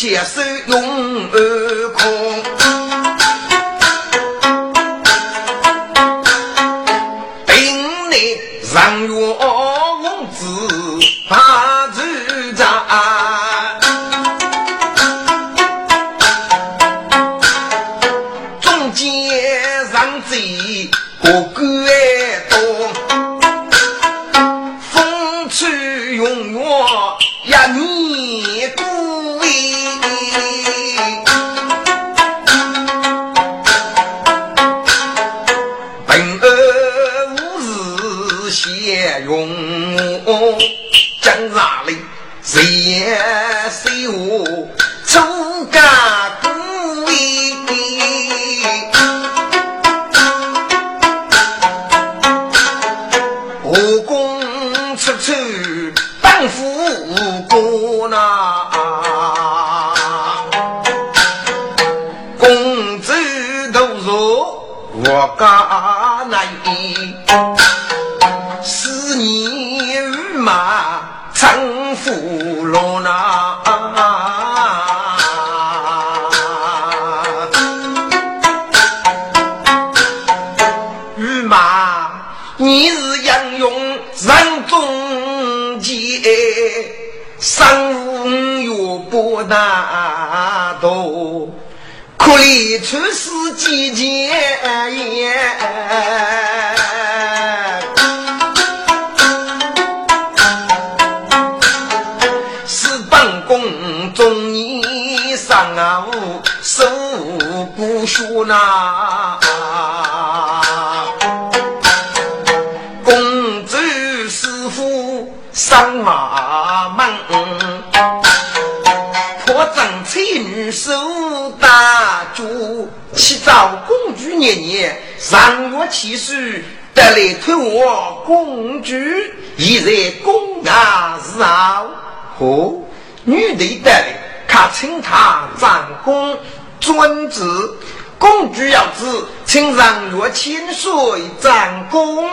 接受用而空，家难依，思念如马成俘虏呐。如马，你是英勇人中杰，生无月不难多。出世几件也，是本宫中年上啊，受不学呐。公主师傅上马起早公主年年，上我起誓得来推我公主，现在公啊是啊，哦，女的得来，可请他长公尊子，公主要知，请让我千岁长公，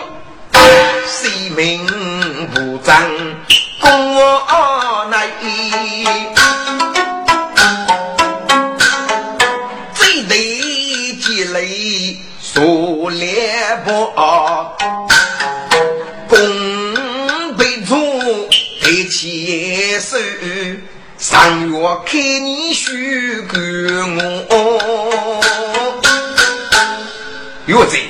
谁名不长，公我乃。做猎婆，弓背住抬起手，上月看你许给我。岳贼，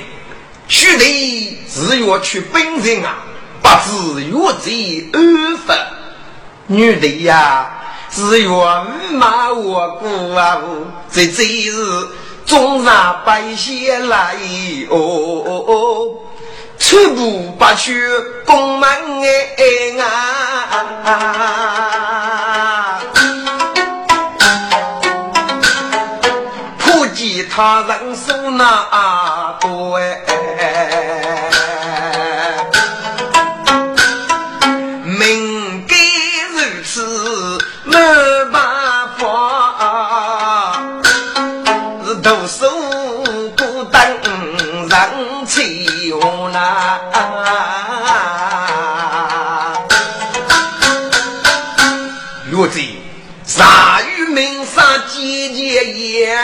许的是要去本人啊，不知岳贼安分。女的呀，是要骂我姑啊，这真是。中山百姓来哦，全部把去宫门哎啊！普及他人手那多哎。若在杀于门上姐姐言，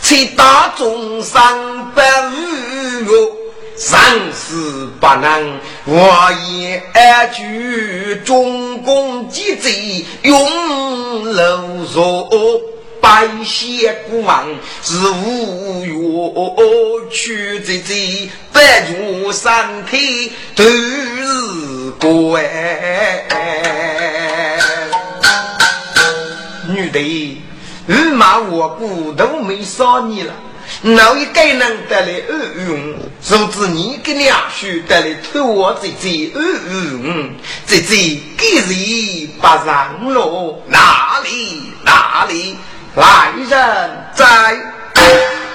才打众伤不无我，生死不能我也安居中宫即贼永楼若。百邪孤王，是无缘去之贼。百族三体都是怪。女的，二马我骨都没杀你了。哪一个能得来二用？甚至你跟两兄得来偷我这这二用，这这给人不让路？哪里哪里来人在？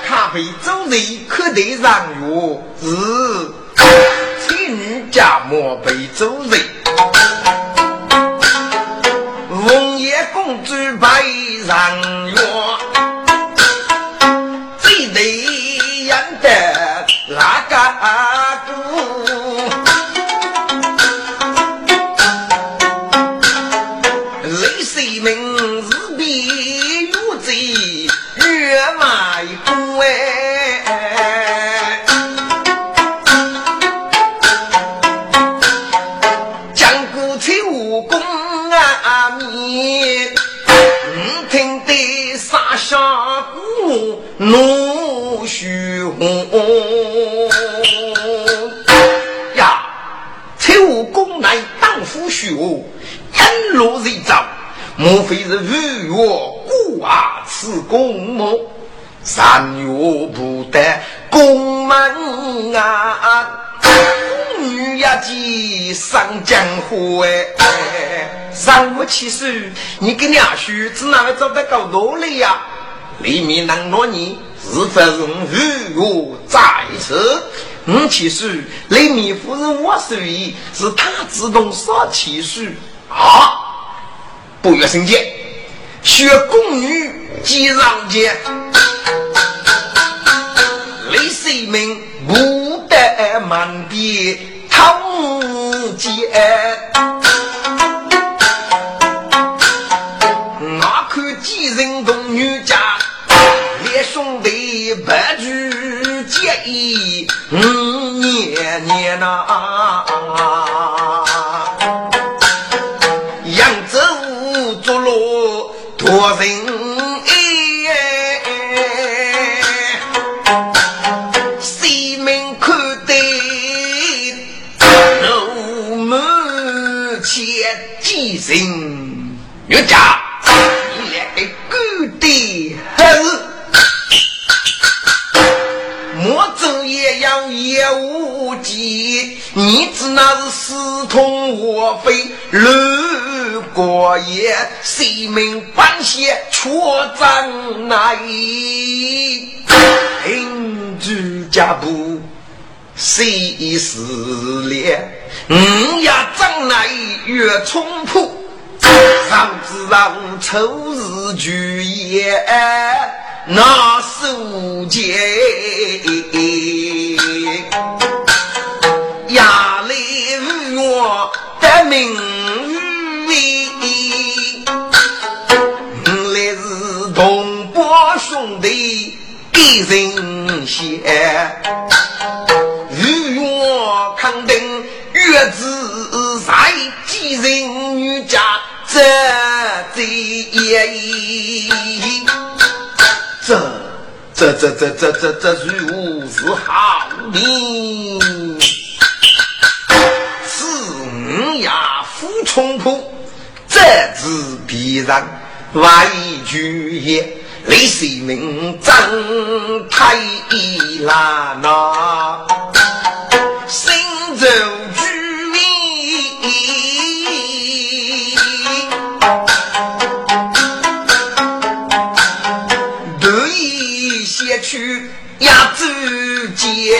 咖啡周人可得让药，是妻女家莫被周人。红叶公主白让药。奴虚红呀！财务公当夫虚红，罗瑞，莫非是日月孤啊此公母？三月不得宫门啊，女呀几上江湖哎，让我起手，你跟两叔子哪个找得够多累呀、里面能落你，是否用日月在此？五七岁，里面夫人我属意，是他自动杀七岁。啊！不月生见，学宫女即上见，李世民不得满地通奸，白驹结义五年年呐、扬州竹落多人爱，西门口的楼门前几人女家。无忌，你只那是私通我非，如果也性命半些却怎奈？凭居家步谁是恋？你呀怎奈越冲破？上子让仇日聚也，那是无解。人仙，如愿肯定月子在几人女家这这这这这这这这这这如是好命，五爷夫冲破，这次必然万一举也。李世民真太难呐，心中居民得意先去压住街。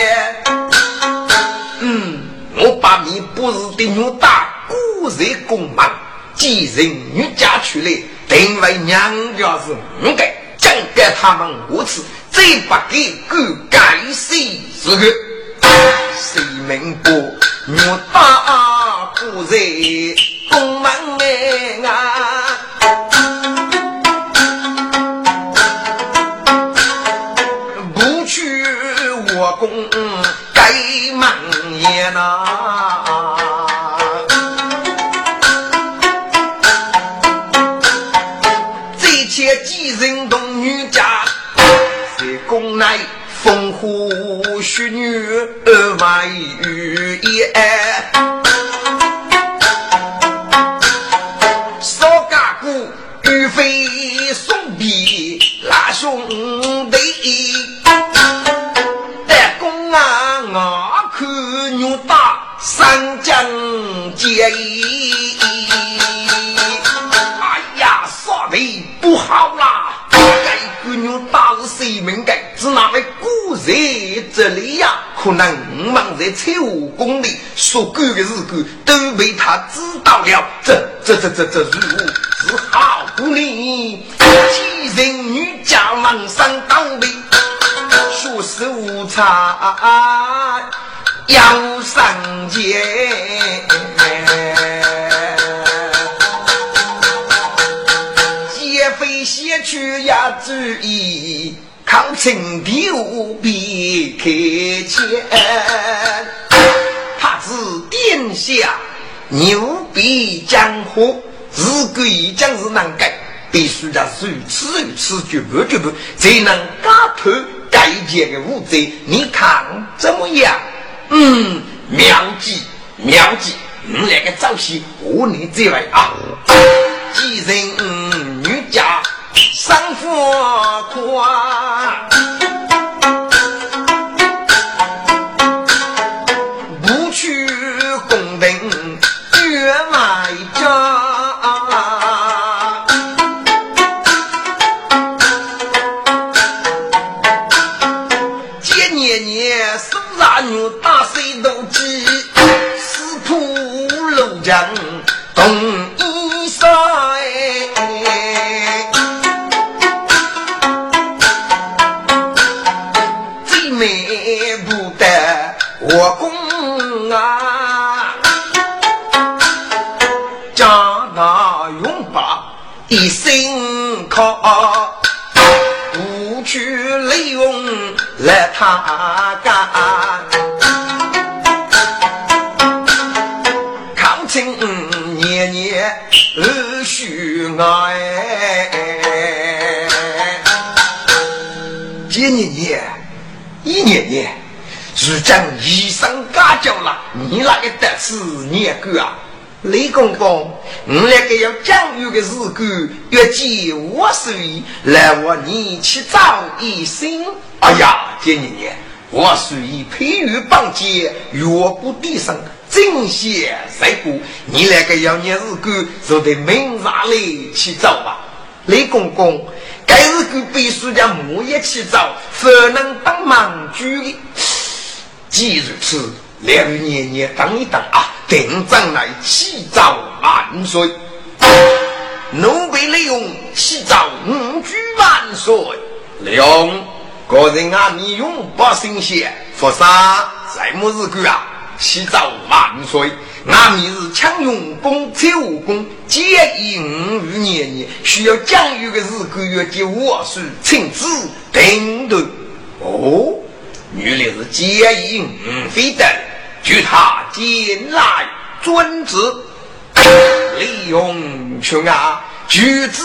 嗯，我把你不是的牛大孤贼公忙，既然女家去了，定为娘家是五代。该。给他们无耻，再不给狗改谁是个？谁明白？我大不在公门内啊！乃。风花雪女外遇也，可能我们在财务宫里所干的事干都被他知道了。这、这、这、这、这如何是好不呢？几人女家忙上当的，学识无差要上街，抗清无比开钱，他是殿下牛逼江湖，如果一将是难改，必须得如此如此绝不绝不，才能打破该界的无罪。你看怎么样？嗯，妙计妙计，你那个早些和你这位啊，几人女家。生活宽，没不得我公啊，家大用把一心靠，不去利用来他干，抗清年年二许爱，一年年。如今医生家教了，你那个得是年个啊？李公公，你那个要讲究的事干，约计我手来我你去找医生。哎呀，爹娘娘，我属于培育帮接，越不低声，正邪谁过。你那个要年日干，就得明察来去找吧。李公公，该日干必须将木叶去找，才能帮忙主的。既如此，两位年年等一等啊，定将来起早万岁。奴婢利用起早五句万岁。利用个人啊，你永不新鲜，佛山在么日干啊？起早万岁。俺明日抢用功，财武功，建议五余年年需要讲究的日干，要给我是亲自定夺。哦。原来是奸淫非等，据他进来遵旨，利用群啊，举子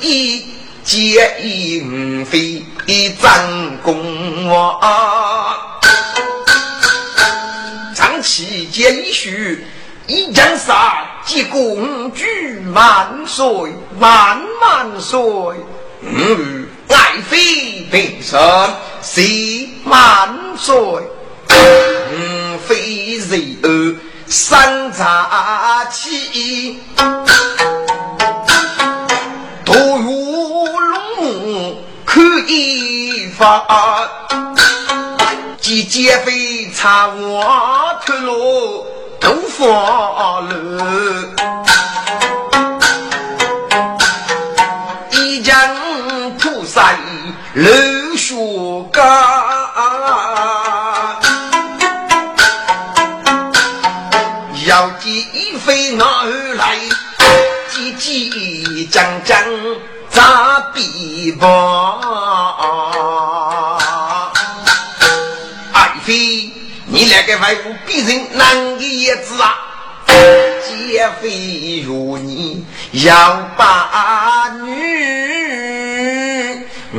意奸淫非张公啊，长期奸一许，一江杀，结公举万岁万万岁，嗯。爱妃平生谁万岁？嗯，非人儿三杂气，多如龙可以发，几劫非差我脱落头发了。楼学家。要计飞哪来？急急将将咋比吧？你那个外父比人难的叶子啊！劫匪如你要把女，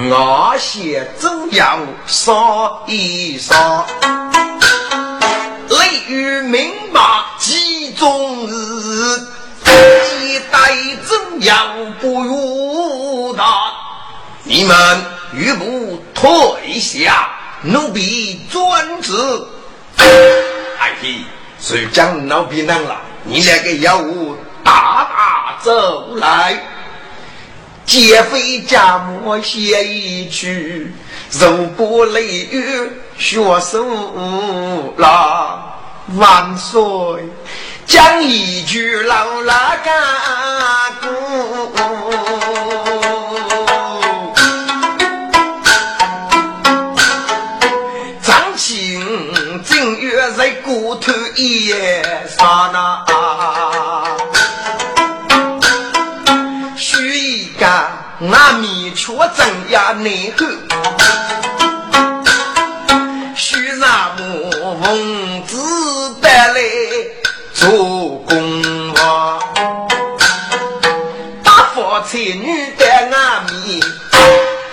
我先总要说一说。雷雨明马几中日，几代怎样不如他？你们欲不退下，奴婢遵旨。哎嘿，谁将奴婢能了？你那个妖物大大走来，劫匪家母写一曲，肉不雷雨。学手了万岁，讲一句老拉干在骨头也杀那，许一个阿弥却真呀内后。奉旨带来做公王，大富才女的阿弥，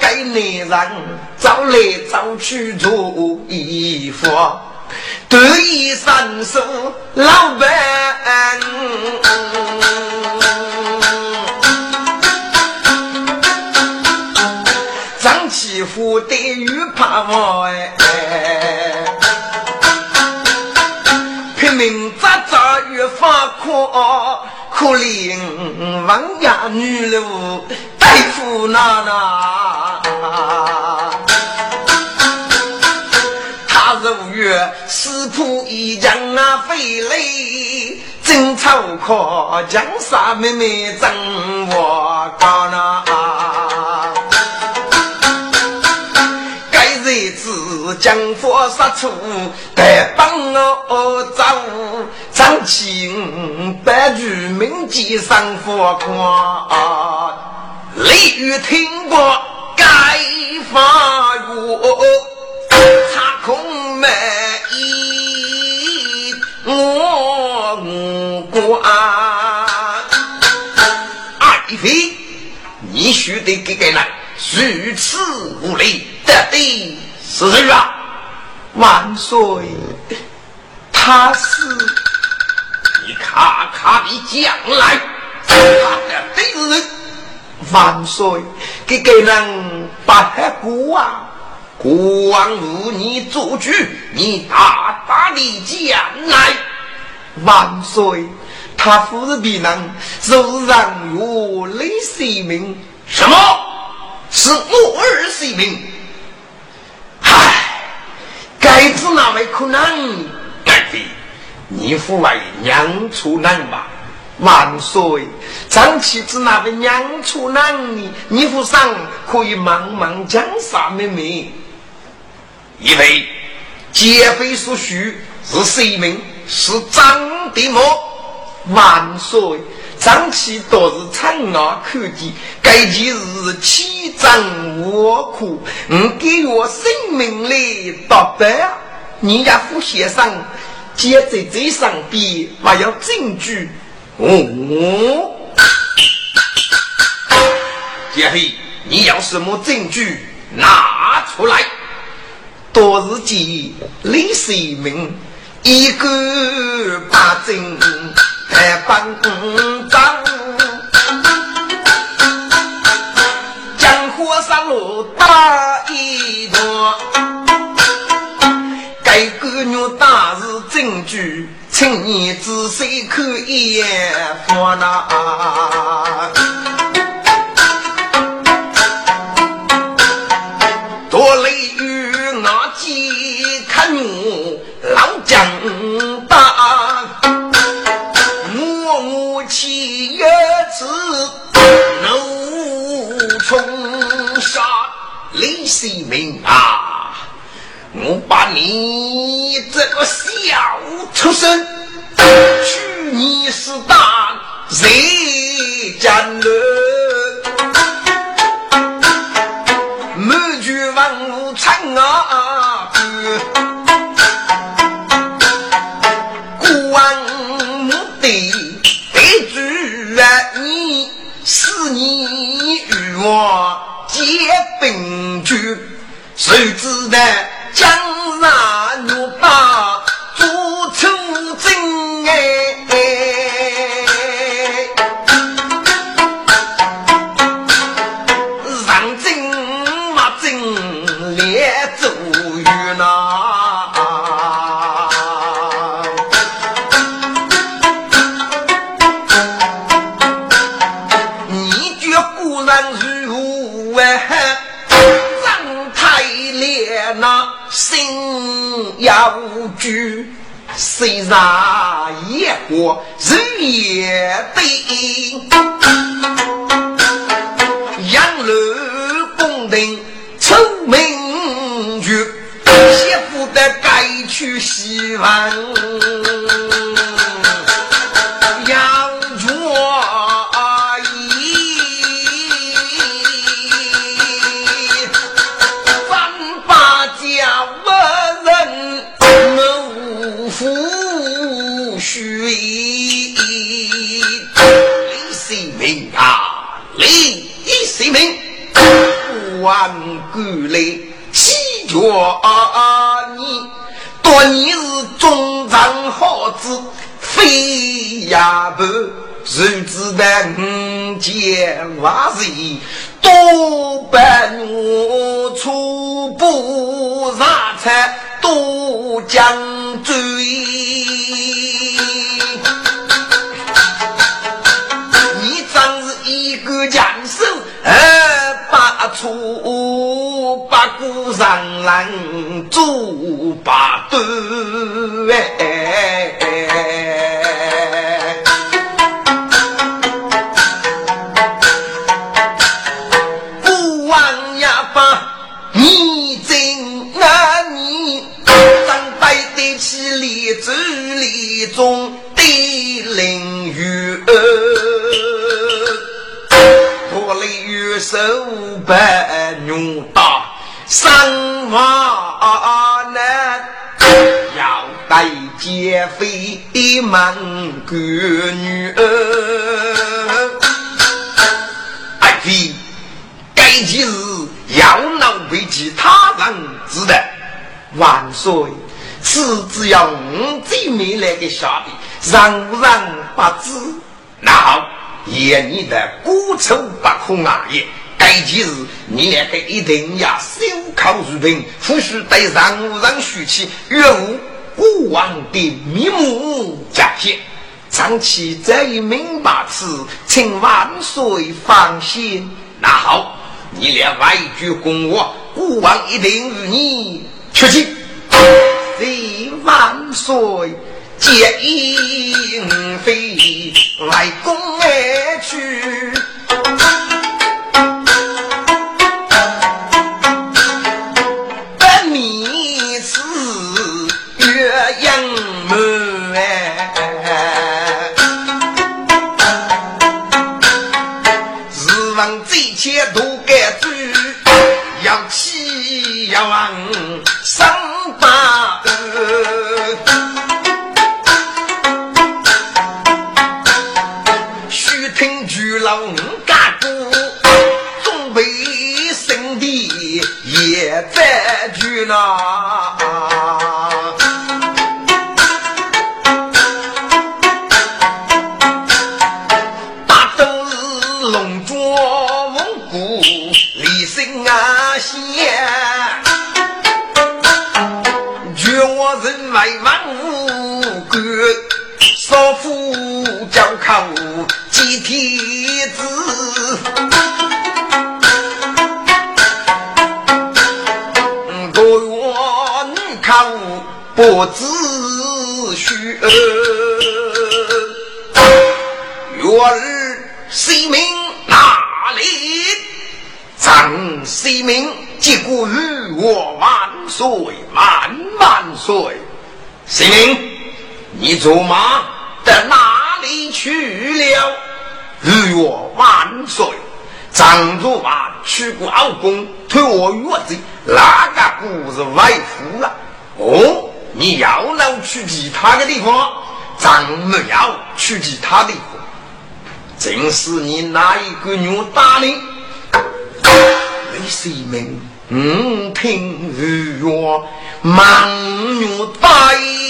给男人找来找去做衣服，得意伸手老板，张起虎的玉怕我哎。明扎扎越发可可怜王家女路大夫娜娜，月死仆一将啊飞雷，真草可江山妹妹真我高那。将火杀出，带帮我走，张清白玉名记上火光，雷雨听过该发月，插空门衣我过。爱妃，你须得给给来，如此无礼，得得。是谁啊？万岁，他是你卡卡的将来，他的敌人。万岁，给给人把他国王，国王无你做主，你大大的将来。万岁，他夫人必能受让我雷性命。什么？是我儿性命？该子哪位可能？该妃，你父为娘出难吧？万岁！张妻子那位娘出难呢？你父上可以忙忙江山妹妹。因为劫匪所需是谁名？是张帝莫。万岁！张琪多是长牙口技，该件事欺张我苦，你给我生命来答白。你家副先生接在这上边，还要证据。哦，劫匪，你要什么证据拿出来？多日间李世民一个把证。来帮张，江湖上路打一段，该个女大是证据，请你仔细看一眼，放那。老将大。七月子怒冲杀李世民啊！我把你这个小畜生，去你是大谁家了？满卷万物成啊！我结兵局，谁知得江上家无主虽然也过日夜对，杨楼宫廷出名局，媳妇的该娶媳妇。万古来祈求你，多你是忠长好子，非呀不，谁知道五件万事，多半我初步上菜，多将罪。你真是一个强手。八出八股上人做八段，不忘呀把你真啊你，张摆得起立柱立中的凌云。手不用打，生娃难，要带劫匪门个女儿。爱妃，该件事要闹为其他人知道。万岁，此只要五姐妹来个下的，让不让不知。那好。言你的孤丑不可啊！也该件事，你两个一定要守口如瓶，不许对任何人说起，愿无国王的面目假现。长期这一明白此，请万岁放心。那好，你俩外句公我，国王一定与你出去。谢万岁。借银飞来攻而去，正是你那一个牛大呢？李世民，嗯，听月满牛大那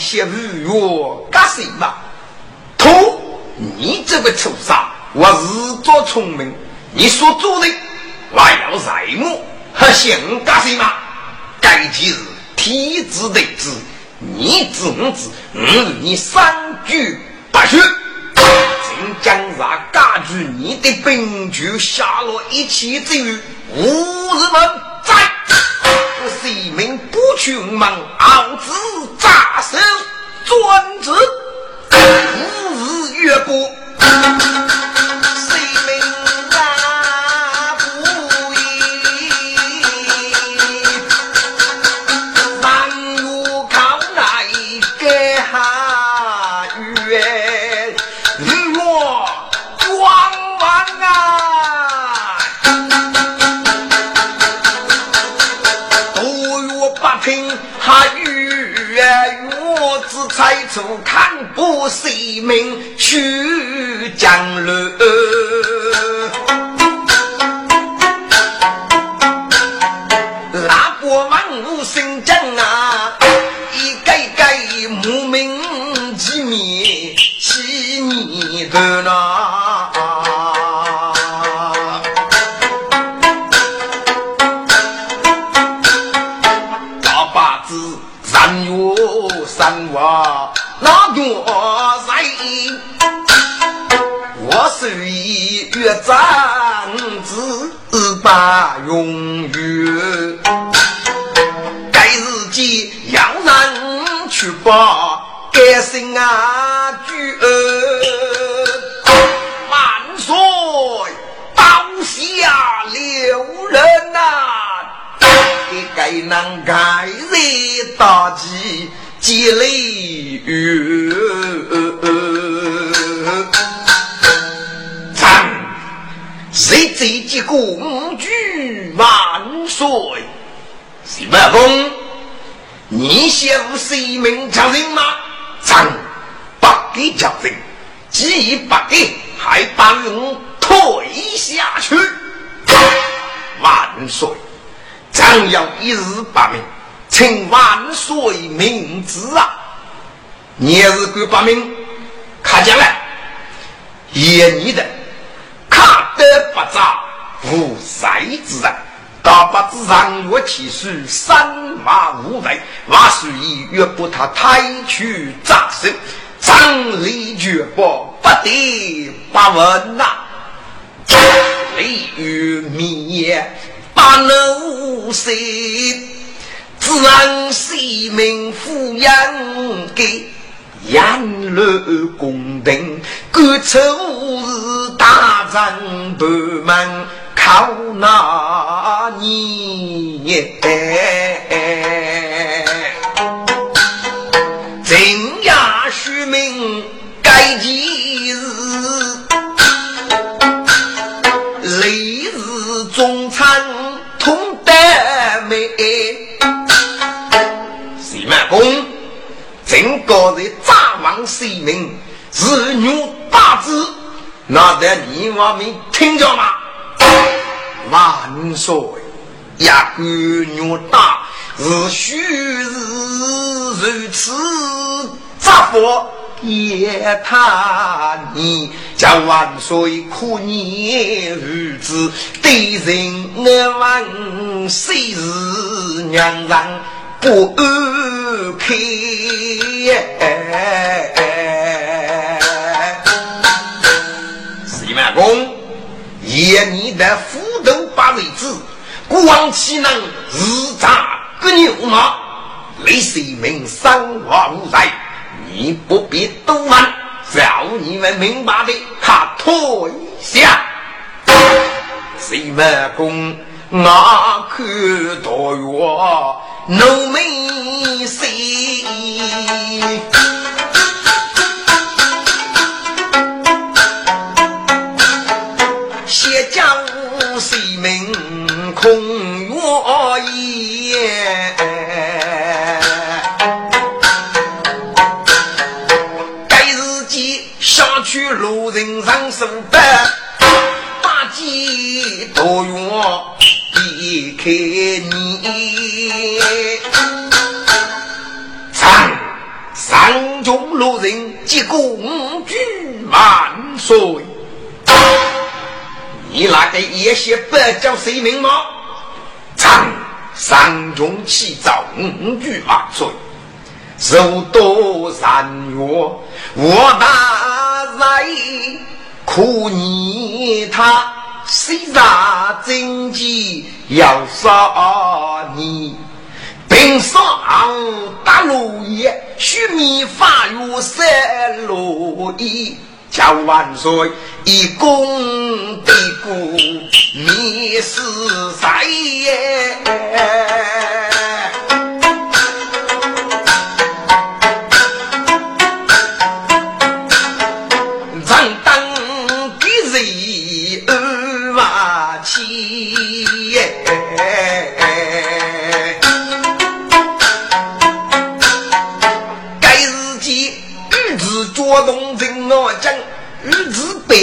些鱼哟，干什么？头，你这个畜生！我自作聪明，你说做的，我要在我，还想干什么？该今日天子得知，你知我知，嗯，你三句不许。今将让家具你的兵就下落一气之余，无人们是一名不群门，傲子扎手，专制，五日月过。不惜命去江流，能该日大吉。积累雨，唱谁这几个五句万岁？徐茂公，你想谁名叫人吗？唱不给叫人，既不给，还把人推下去。万岁，张扬一日罢命。请万岁明旨啊！你是敢把命看将来，也你的看得不杂无才之人，大把子上月七十三马五位，万岁一约不他抬去斩首，张力绝不不得不问呐！雷雨灭白露时，正是名妇人给，引路公等，各处是大臣伯们靠那年，正月十名该几日？立日中餐。美。西门公，正高人诈王西门，是女大子，那得你我们听着吗？万岁，一个女大是须是如此，咋佛？也他你叫万岁可念儿子对人我问谁是娘让不安开？四万公，爷你的斧头把位子，光岂能日砸个牛马？雷世民三话无在。你不必多问，叫你们明白的，他退下。谁们公那看到我浓眉谁？开你？上上中路人接公举万岁！你那个野些不叫谁名吗？上上中起早五举万岁！受多三月，我大在苦你他，谁杀真机要杀你？平上大路也，须弥法如三路一，叫万岁一功的故，你是谁？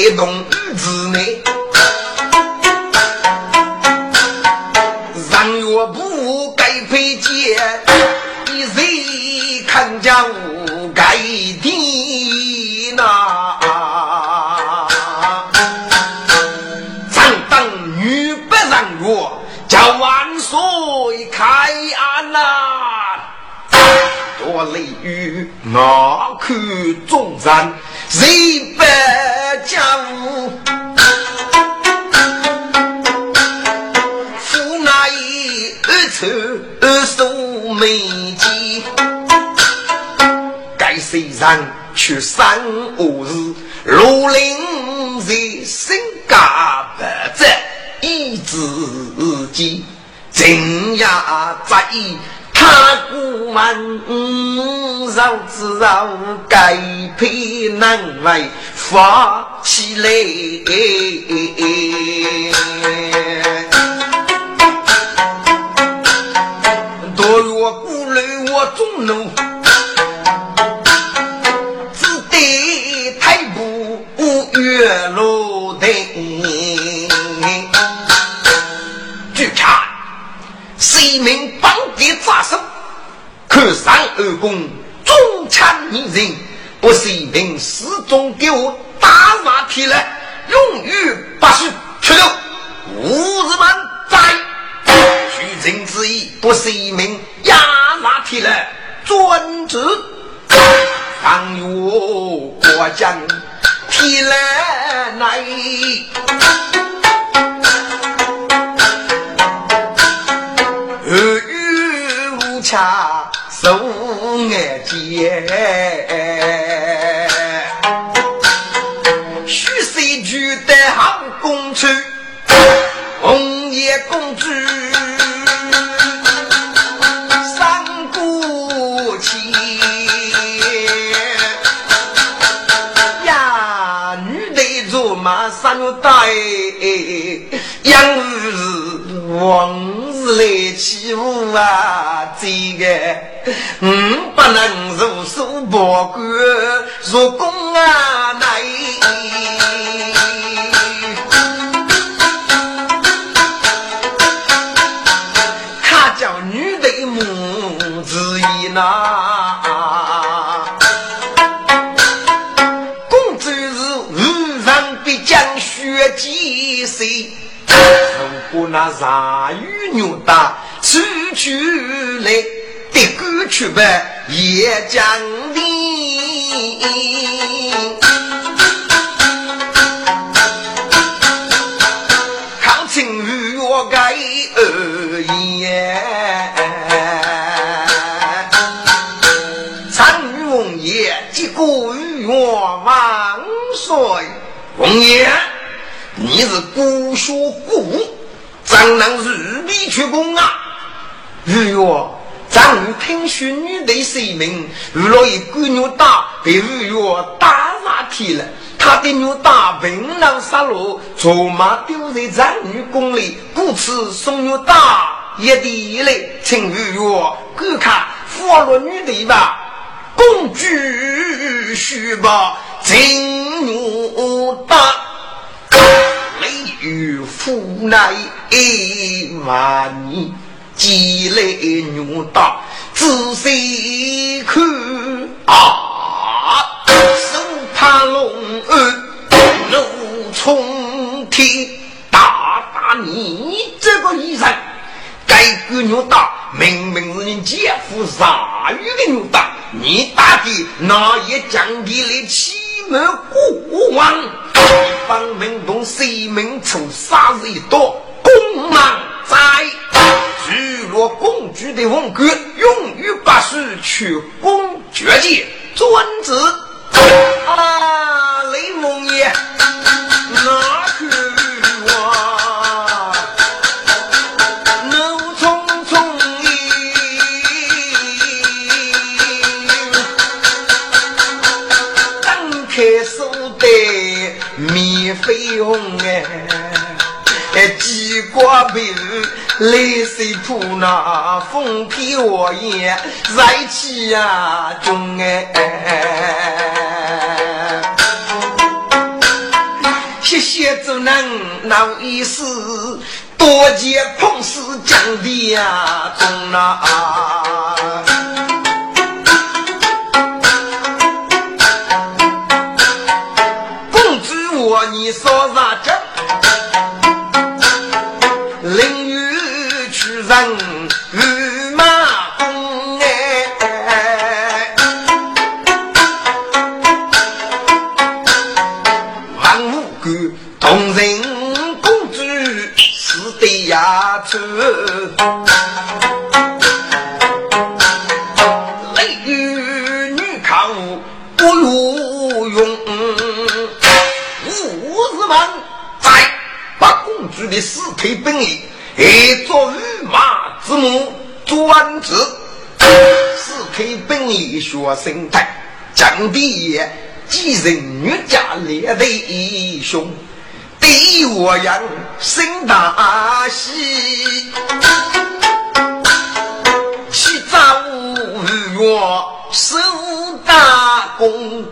被动之内，让岳不该配件，你谁看家无该的那？上当女不让岳，叫万岁开安呐！多雷雨，那可中山。谁不家务？府内二丑二素美姬，该谁人去三五日？罗林在身家不在一自己，正呀在意。他古问绕子绕，该配难为发起来。多月古来我中怒，只得太步月落灯。据查，谁名？一扎手，可上二公，中枪一人，不是一名始终给我打马蹄了，永于不许出头，无日满在。取人之意，不是一名压马蹄了，专职。当有国将提来来。恰手眼尖，许谁举得好公主，红颜公主三姑妻呀，女的做马三代，养儿王。来欺负啊！这个，嗯，不能如数报官，入宫啊，来。那杀鱼牛大，出去来得过去呗，也讲理。抗清与我该二言，参与王爷结果与我万岁，王爷。你是孤学孤，怎能如笔出宫啊？玉月，咱听说女的性命，遇了一个女大，被玉月打下天了。他的女大平狼杀戮，卓马丢在咱女宫里，故此送女大一地来，请玉月观看俘虏女的吧。公主须把金女大。雷雨父乃万年，积累牛大，仔细看啊，手怕龙儿怒冲天，大大你这个医生，该个牛大明明是你姐夫杀鱼的牛大，你打的那也降低了起码国王。一方民动，谁民处杀一多，公芒在。如若公主的文官，永于八岁去公爵界，尊子啊，雷蒙爷，啊悲。鸿哎，哎，几瓜皮泪水扑那风披我眼，热气呀中哎，谢谢主人闹意思，多谢碰事讲的呀中啊。你说啥子？淋雨去人们在把公主的尸体本领，一做御马之母专职，四腿本领学生态，将地继任女家列的英雄，对我杨生大喜，起早月守大功，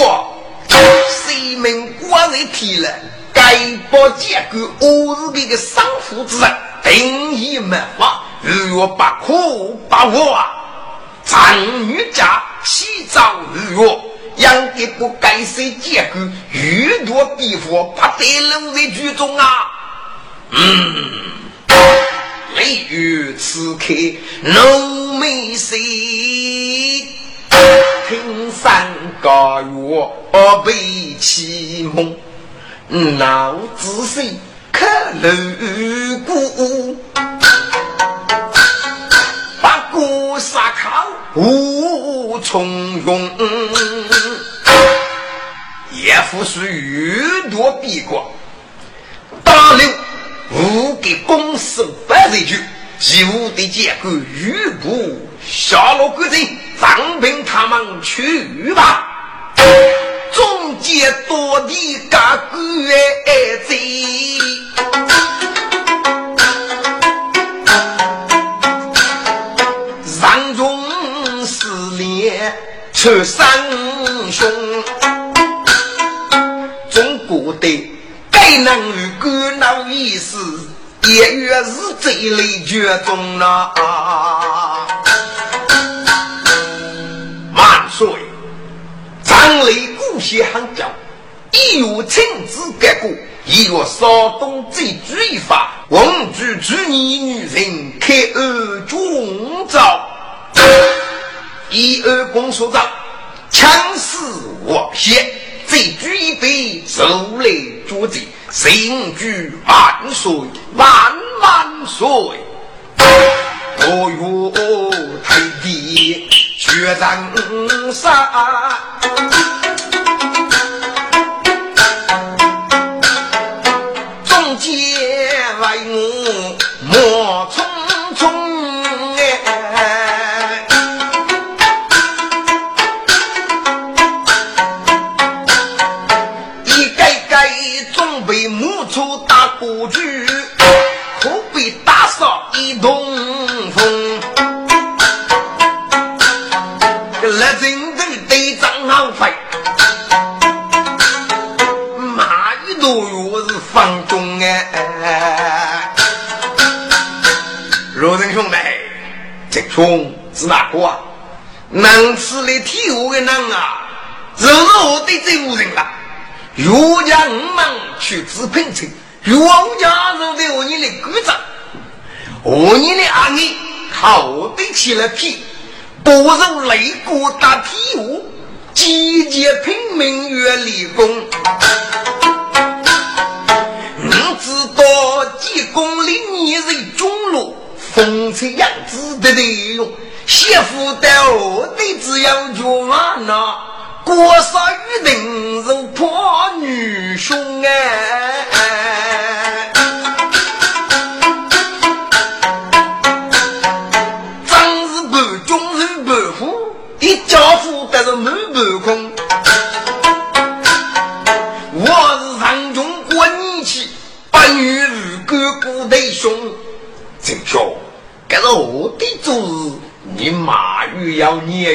我西门关为天了。该报结果，我是这个丧父之人，定义没法，如若不可把握啊！长女家起早日月，养的不该谁结果，欲夺必获，不得留在剧中啊！嗯，雷雨此刻浓眉色，听山高月被凄梦。老子是可路过，八股杀考无从容。叶夫是欲夺必过，大刘无给公孙百人去，义务的结果如不下落不人，放平他们去吧。中间多地个官贼，上中失连出三凶，中国的该能与官老一死。也越是这类绝种了。万岁！张雷故乡叫，一有亲自改过，一有少东最举一法，王举举你女人开二中招。一二公所长，强势我先，再举一杯，手来捉贼，新举万岁万万岁！我与，太弟血战杀，这兄是哪个啊？能吃的体我的人啊，就是我的这户人了。岳家五门去治贫穷。王家人对我你的鼓掌，我你的阿姨靠得起了皮，不如擂鼓打屁股，集结拼命越立功。你知道几公里你人，风吹样子的内容，媳妇的我的只要就完了，过杀雨定是破女胸哎。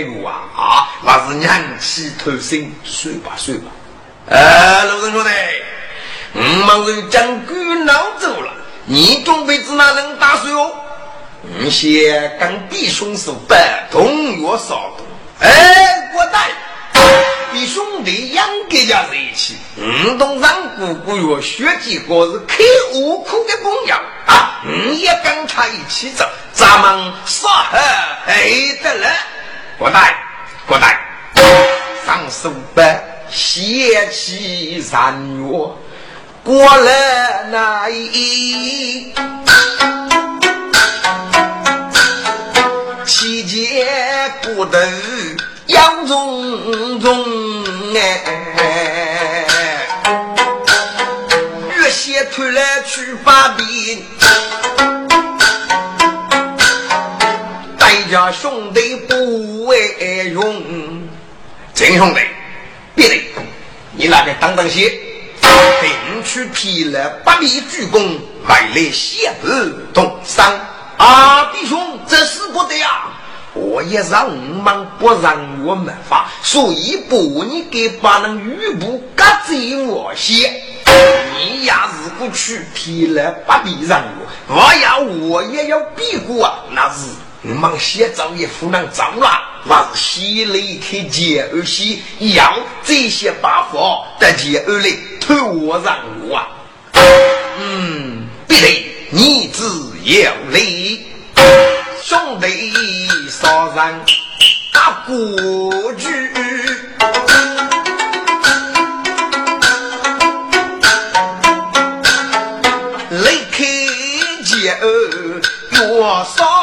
要念玉啊啊！那是娘气偷生，算吧算吧。哎，老陈兄弟，我们人将军闹走了，你准备子哪能打算哦？你先跟弟兄说不同月少多。哎，我带，弟兄弟养给家在一起，嗯，同上姑姑哟学几个是开悟苦的朋友啊，你也跟他一起走，咱们说好哎得了，我带，我带，上手班邪气三月，过了那一。期间不得杨重重哎，月些推来去把兵，家兄弟不为用。真兄弟，别的你那边当当些，并去劈了八米鞠躬，外来先不动伤。啊，弟兄，这是不得呀！我也让我们不让我们发，所以不你给把那玉布割走我些。你呀，如果去劈了不必让我，我呀，我也要避过啊。那是我们先找也不能找了，那是西雷开接二西，要这些把法的接二来偷我让我。嗯，必得你自。有理，兄弟三人打过去，雷开接二月少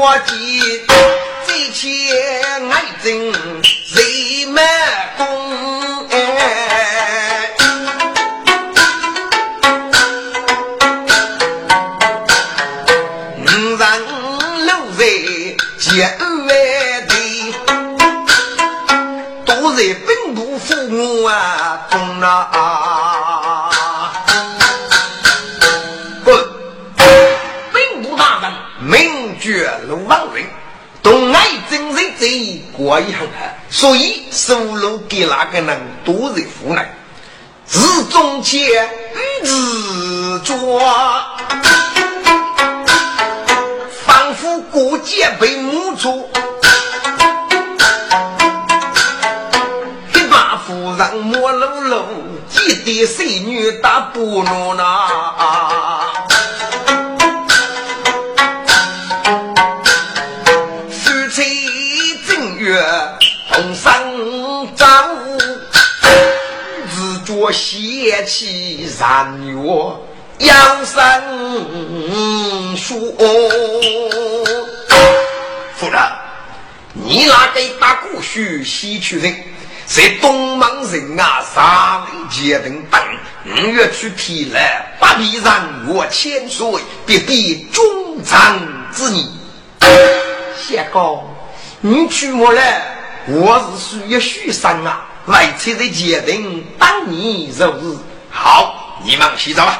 二国计。人谁满功哎？五人六在结二的，都在本部父母啊中啊。过一行啊，所以收入给那个人多人无奈，自中间自作，仿佛过节被母出。让莫露露，几滴水女打不落那。邪气染月养生书。夫人，你那个大姑婿西去人？在东门人啊，杀雷结等等，五月去提来，不必让我千岁，必必忠长之女。相公，你娶我来，我是属于许生啊，外戚的结等当你如日。好，你们洗澡吧。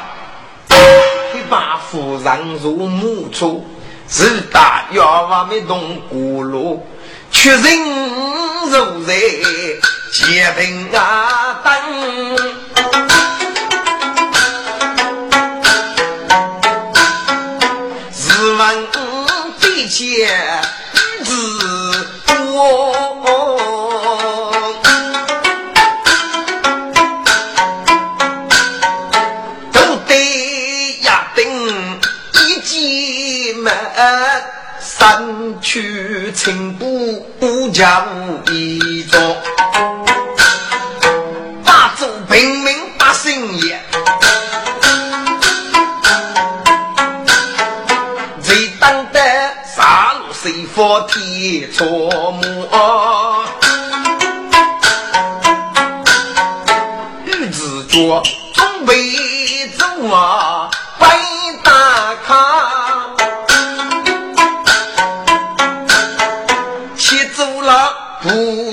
一把夫人入木处，自打药房没动锅炉，确认如在。结平啊灯，日问地前请不不叫一座。平民百姓也，谁当得杀戮谁佛天错魔？玉子脚准备走啊，白大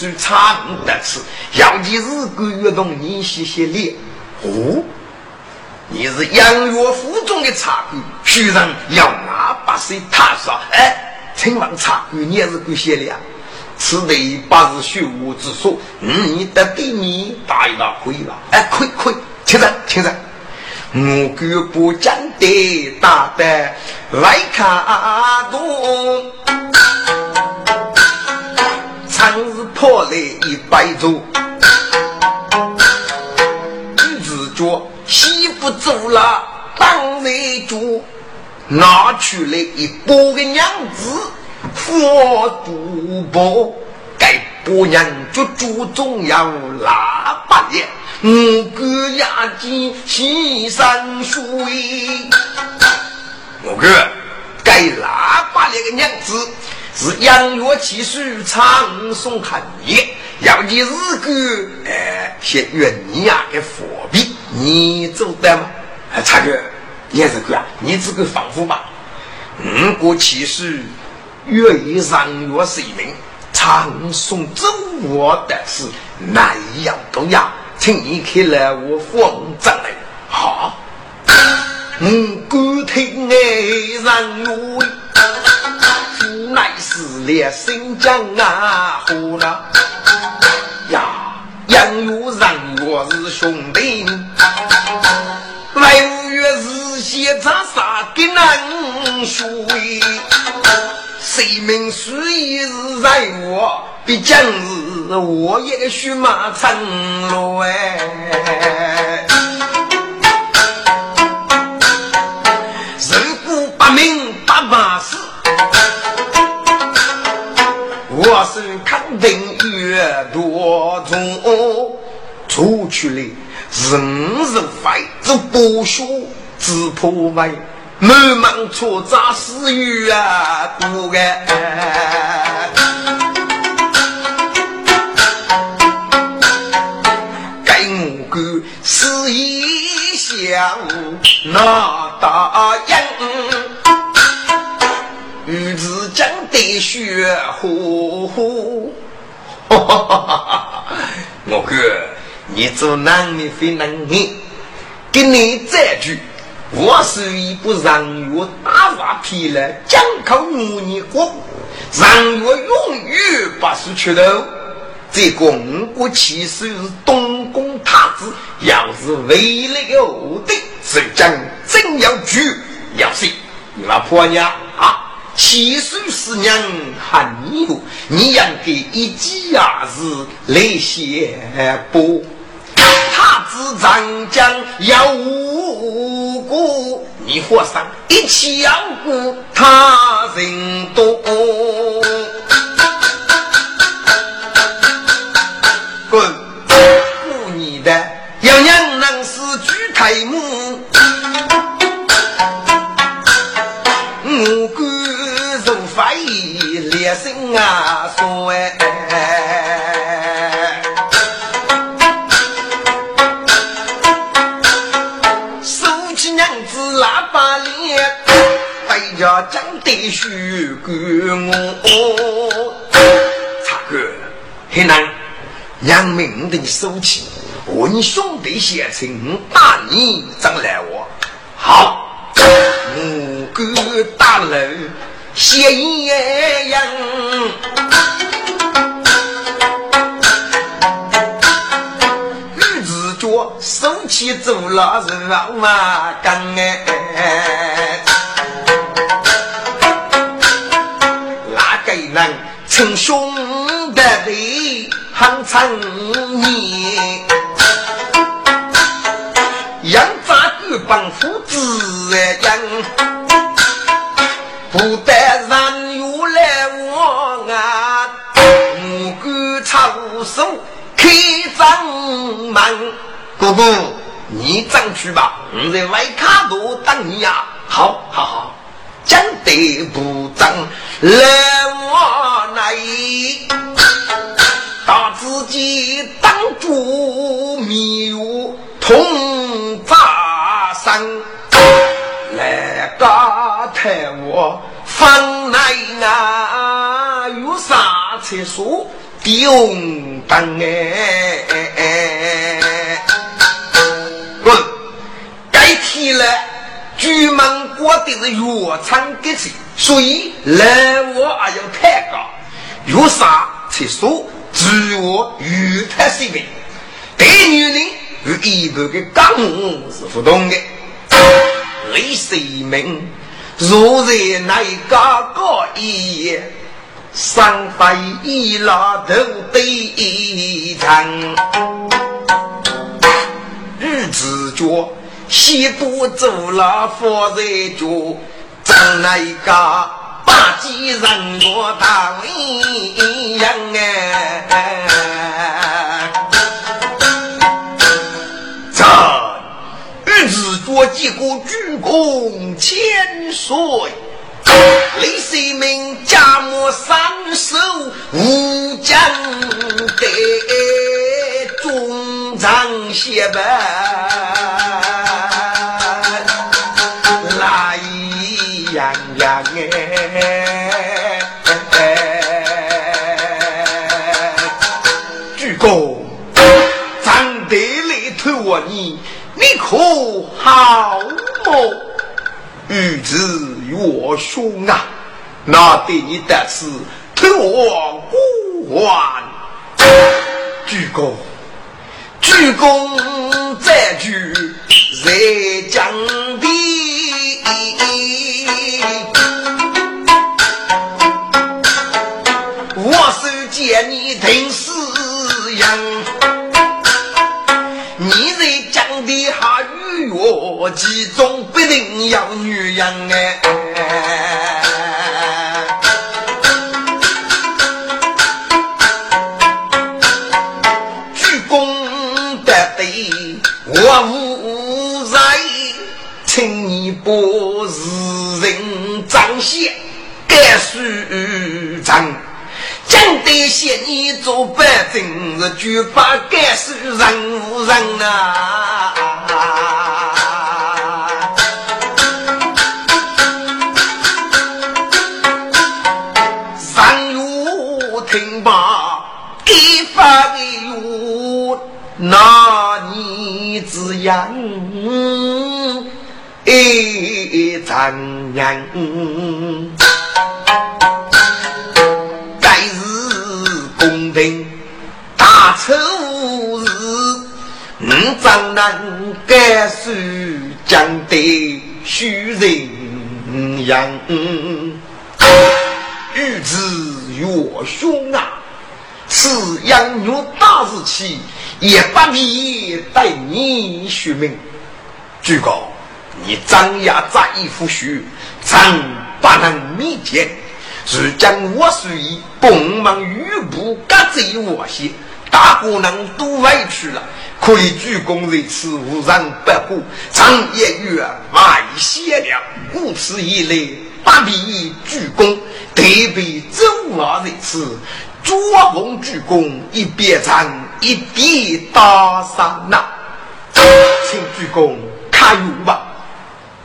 我其实差不得吃，尤其是个月同你洗洗脸。哦，你是养我府中的茶官，虽然要拿八岁踏上。哎，请问茶官，你也是个些脸？此地不是虚无之所。嗯，你的地面大一大可以吧？哎，可以可以。听着，听着，我哥不讲的大的来看多，常是破来一百桌，女子觉媳妇走了当来住，拿出来一包个娘子佛珠宝，该婆娘就注重要喇叭脸。五哥压进西山水，我哥该喇叭那个娘子是养乐其实长送寒夜，要你日个哎，先愿你呀给佛币，你做得吗？哎，差哥，也是哥啊，你这个防护吧。五哥其实愿意让我随命，长送走我的是难样都要。请你看来我方丈来，好，我敢听哎人语，无奈是烈新疆啊，何那呀？杨有人我是兄弟，来五月日先查啥的人？能说，谁明谁是在我，必将是我一个血马成罗哎。多中出去了，人人非之不学之破坏。满忙出杂私欲啊，不该。该我个是一想那大人，与之将得血呼呼。我哥，你做男的非男的，给你这句。我是一部让月打发皮了，江口五年过，让月永远不是缺头。这个五国其实是东宫太子，要是未来的后代，这将真要举要死。你老婆娘啊，七岁是娘喊你哟，你养给一鸡鸭子来写不？太子长江要无辜，你和尚一起要顾他人多。滚！顾你的，医烈性啊说哎。家将得许给我，查哥，很难，杨明的收起，问兄弟写情，打你怎来我？好，我哥大人谢爷爷，玉子脚收起走了是啊干哎。哪个能称兄弟的很称你，养杂个帮父子人，不得让有来往啊！五官操守开张门，哥哥你争取吧，我在外卡多等你呀！好好好。讲得不正，来我来，把自己当主迷雾通扎生，来个太我方来啊，有啥厕所用当哎？滚，该提了。巨门过的是越长的气，所以来我还要太高。有啥才说自我越太水平？对女人与一个的纲目是不同的。为生命如在那个高一，上飞一拉头对长，日子脚。西部走了佛在家，张那个八级人我大威样哎！日子做几个鞠躬千岁，李世民家母三手无将得中长写白。鞠躬，长得来头我，你可好么？玉子我兄啊，那对你的是托我孤还。鞠躬，鞠躬再鞠，怎样？大丑日，五丈难改数，将得虚人样。欲知岳兄啊，此养育大日期，也不必待你续命。据告你张牙在一夫婿，常不能密见。是将我随意帮忙玉部各贼我些大姑娘都委屈了，可以鞠躬在此无人不顾，长夜月外歇了，故此一来不必鞠躬，特别周二在此左逢鞠躬，一边唱一边打上呐，请鞠躬看用吧，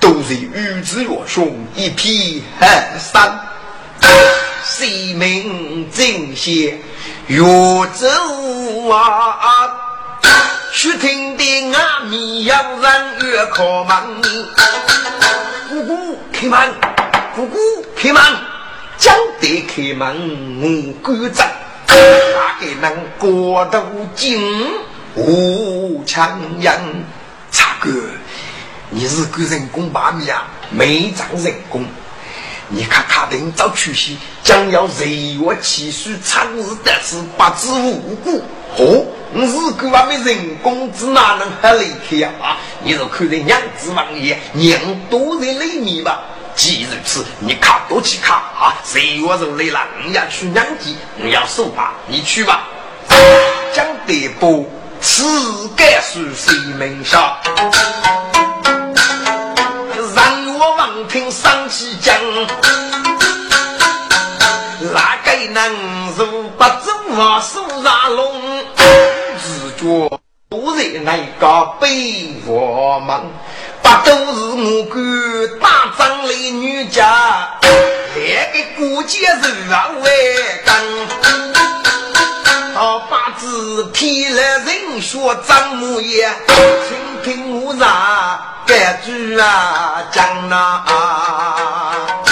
都是玉子月兄一匹黑山。谁名正邪越走啊？须听得阿弥要人越可忙。姑姑开门，姑姑开门，将得开门我关着，哪个能过得进无强人？差哥，你是个人工把米啊？没长人工。你看，卡定早出息，将要日月起数长日，得是不知无故。哦，你是个还没人工，子哪能还离开呀？啊，你若看在娘子王爷，娘多在里面吧。既如此，你看多去看啊！日月就来了，你要去娘家，你要守吧，你去吧。江德波，此该是谁门下？将，哪个能如不走啊？苏大龙，自觉都在那个北我门，不都是我哥大张的女家，那个过节日啊为根，到八字劈了人说张木叶，清平无啥？该句啊，讲啊。